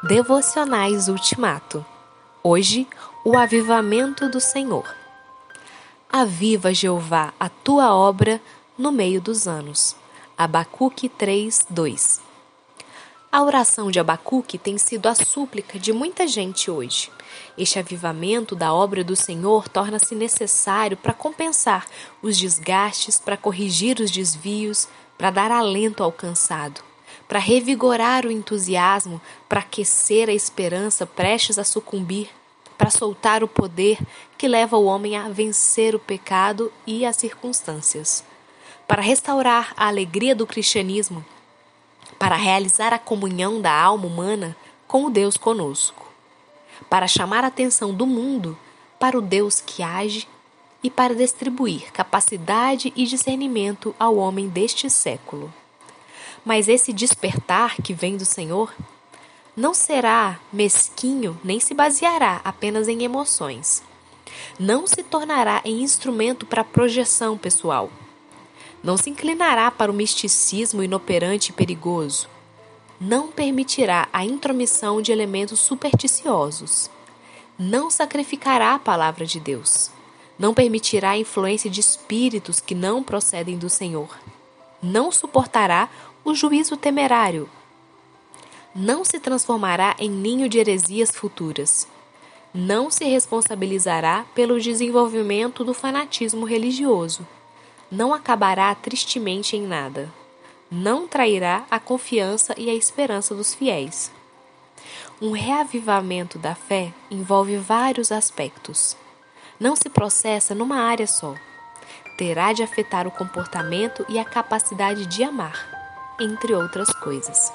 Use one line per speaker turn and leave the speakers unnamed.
Devocionais Ultimato. Hoje, o avivamento do Senhor. Aviva, Jeová, a tua obra no meio dos anos. Abacuque 3, 2. A oração de Abacuque tem sido a súplica de muita gente hoje. Este avivamento da obra do Senhor torna-se necessário para compensar os desgastes, para corrigir os desvios, para dar alento ao cansado para revigorar o entusiasmo, para aquecer a esperança prestes a sucumbir, para soltar o poder que leva o homem a vencer o pecado e as circunstâncias, para restaurar a alegria do cristianismo, para realizar a comunhão da alma humana com o Deus conosco, para chamar a atenção do mundo para o Deus que age e para distribuir capacidade e discernimento ao homem deste século. Mas esse despertar que vem do Senhor não será mesquinho nem se baseará apenas em emoções. Não se tornará em instrumento para projeção pessoal. Não se inclinará para o misticismo inoperante e perigoso. Não permitirá a intromissão de elementos supersticiosos. Não sacrificará a palavra de Deus. Não permitirá a influência de espíritos que não procedem do Senhor. Não suportará o juízo temerário não se transformará em ninho de heresias futuras. Não se responsabilizará pelo desenvolvimento do fanatismo religioso. Não acabará tristemente em nada. Não trairá a confiança e a esperança dos fiéis. Um reavivamento da fé envolve vários aspectos. Não se processa numa área só. Terá de afetar o comportamento e a capacidade de amar entre outras coisas.